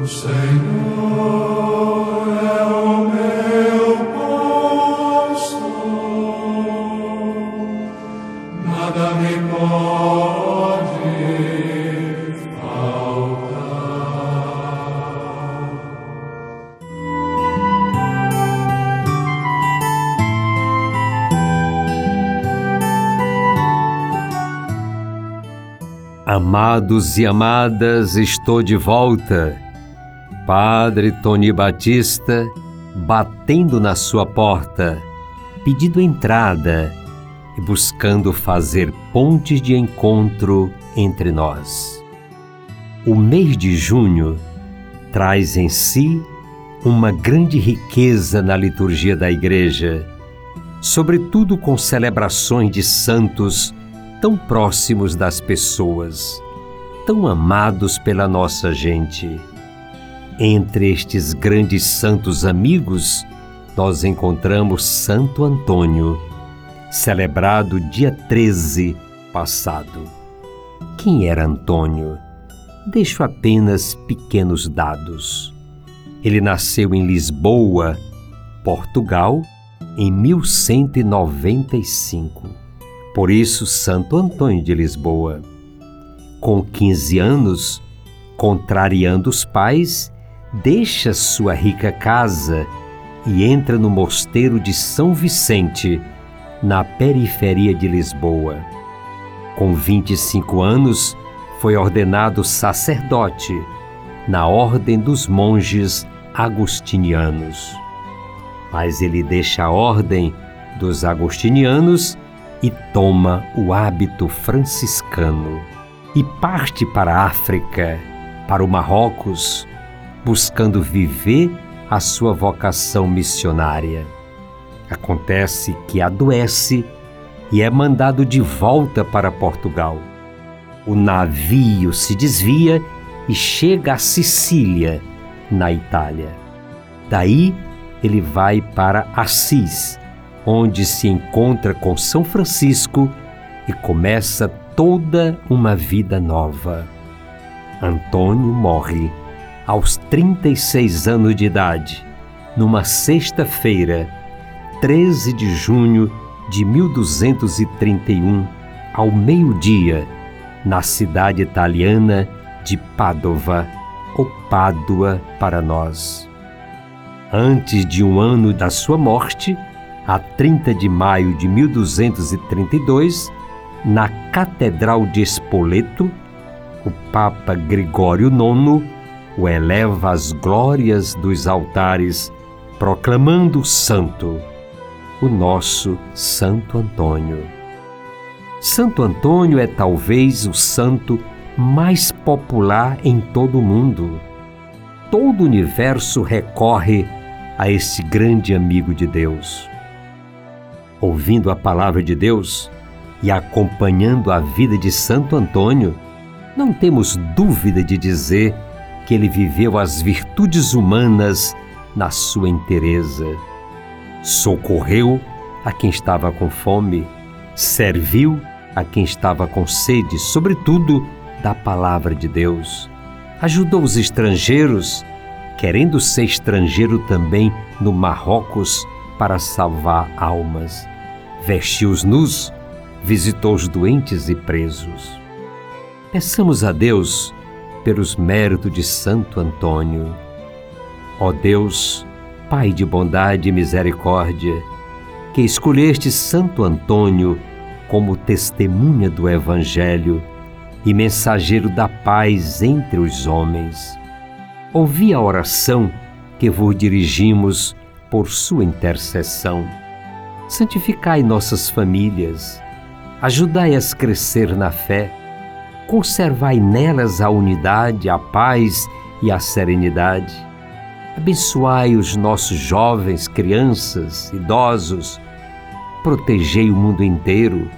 O Senhor Amados e amadas, estou de volta. Padre Tony Batista batendo na sua porta, pedindo entrada e buscando fazer pontes de encontro entre nós. O mês de junho traz em si uma grande riqueza na liturgia da Igreja, sobretudo com celebrações de santos tão próximos das pessoas, tão amados pela nossa gente. Entre estes grandes santos amigos, nós encontramos Santo Antônio, celebrado dia 13 passado. Quem era Antônio? Deixo apenas pequenos dados. Ele nasceu em Lisboa, Portugal, em 1195 por isso, Santo Antônio de Lisboa. Com 15 anos, contrariando os pais, deixa sua rica casa e entra no mosteiro de São Vicente, na periferia de Lisboa. Com 25 anos, foi ordenado sacerdote na Ordem dos Monges Agostinianos. Mas ele deixa a Ordem dos Agostinianos e toma o hábito franciscano e parte para a África, para o Marrocos, buscando viver a sua vocação missionária. Acontece que adoece e é mandado de volta para Portugal. O navio se desvia e chega a Sicília, na Itália. Daí ele vai para Assis, onde se encontra com São Francisco e começa toda uma vida nova. Antônio morre aos 36 anos de idade, numa sexta-feira, 13 de junho de 1231, ao meio-dia, na cidade italiana de Padova, ou Pádua para nós. Antes de um ano da sua morte, a 30 de maio de 1232, na Catedral de Spoleto, o Papa Gregório IX o eleva às glórias dos altares, proclamando santo, o nosso Santo Antônio. Santo Antônio é talvez o santo mais popular em todo o mundo. Todo o universo recorre a este grande amigo de Deus ouvindo a palavra de Deus e acompanhando a vida de Santo Antônio, não temos dúvida de dizer que ele viveu as virtudes humanas na sua inteireza. Socorreu a quem estava com fome, serviu a quem estava com sede, sobretudo da palavra de Deus. Ajudou os estrangeiros, querendo ser estrangeiro também no Marrocos para salvar almas vestiu os nus, visitou os doentes e presos. Peçamos a Deus pelos méritos de Santo Antônio. Ó Deus, Pai de bondade e misericórdia, que escolheste Santo Antônio como testemunha do Evangelho e mensageiro da paz entre os homens. Ouvi a oração que vos dirigimos por sua intercessão. Santificai nossas famílias, ajudai-as a crescer na fé, conservai nelas a unidade, a paz e a serenidade. Abençoai os nossos jovens, crianças, idosos, protegei o mundo inteiro,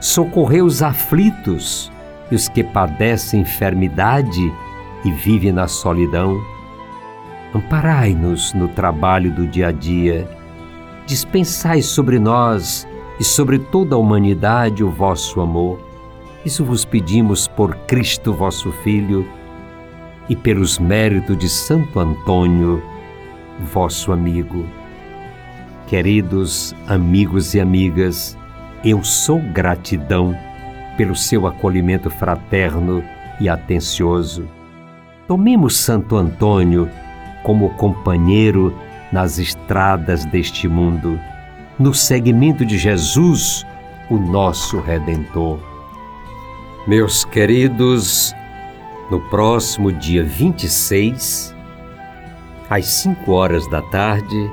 socorrei os aflitos e os que padecem enfermidade e vivem na solidão. Amparai-nos no trabalho do dia a dia dispensai sobre nós e sobre toda a humanidade o vosso amor. Isso vos pedimos por Cristo vosso Filho e pelos méritos de Santo Antônio, vosso amigo. Queridos amigos e amigas, eu sou gratidão pelo seu acolhimento fraterno e atencioso. Tomemos Santo Antônio como companheiro nas estradas deste mundo, no seguimento de Jesus, o nosso Redentor. Meus queridos, no próximo dia 26, às 5 horas da tarde,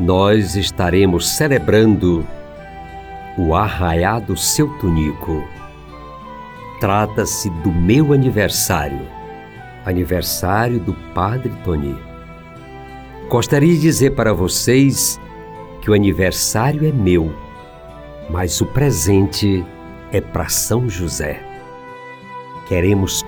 nós estaremos celebrando o arraiado seu tunico. Trata-se do meu aniversário, aniversário do Padre Tony. Gostaria de dizer para vocês que o aniversário é meu, mas o presente é para São José. Queremos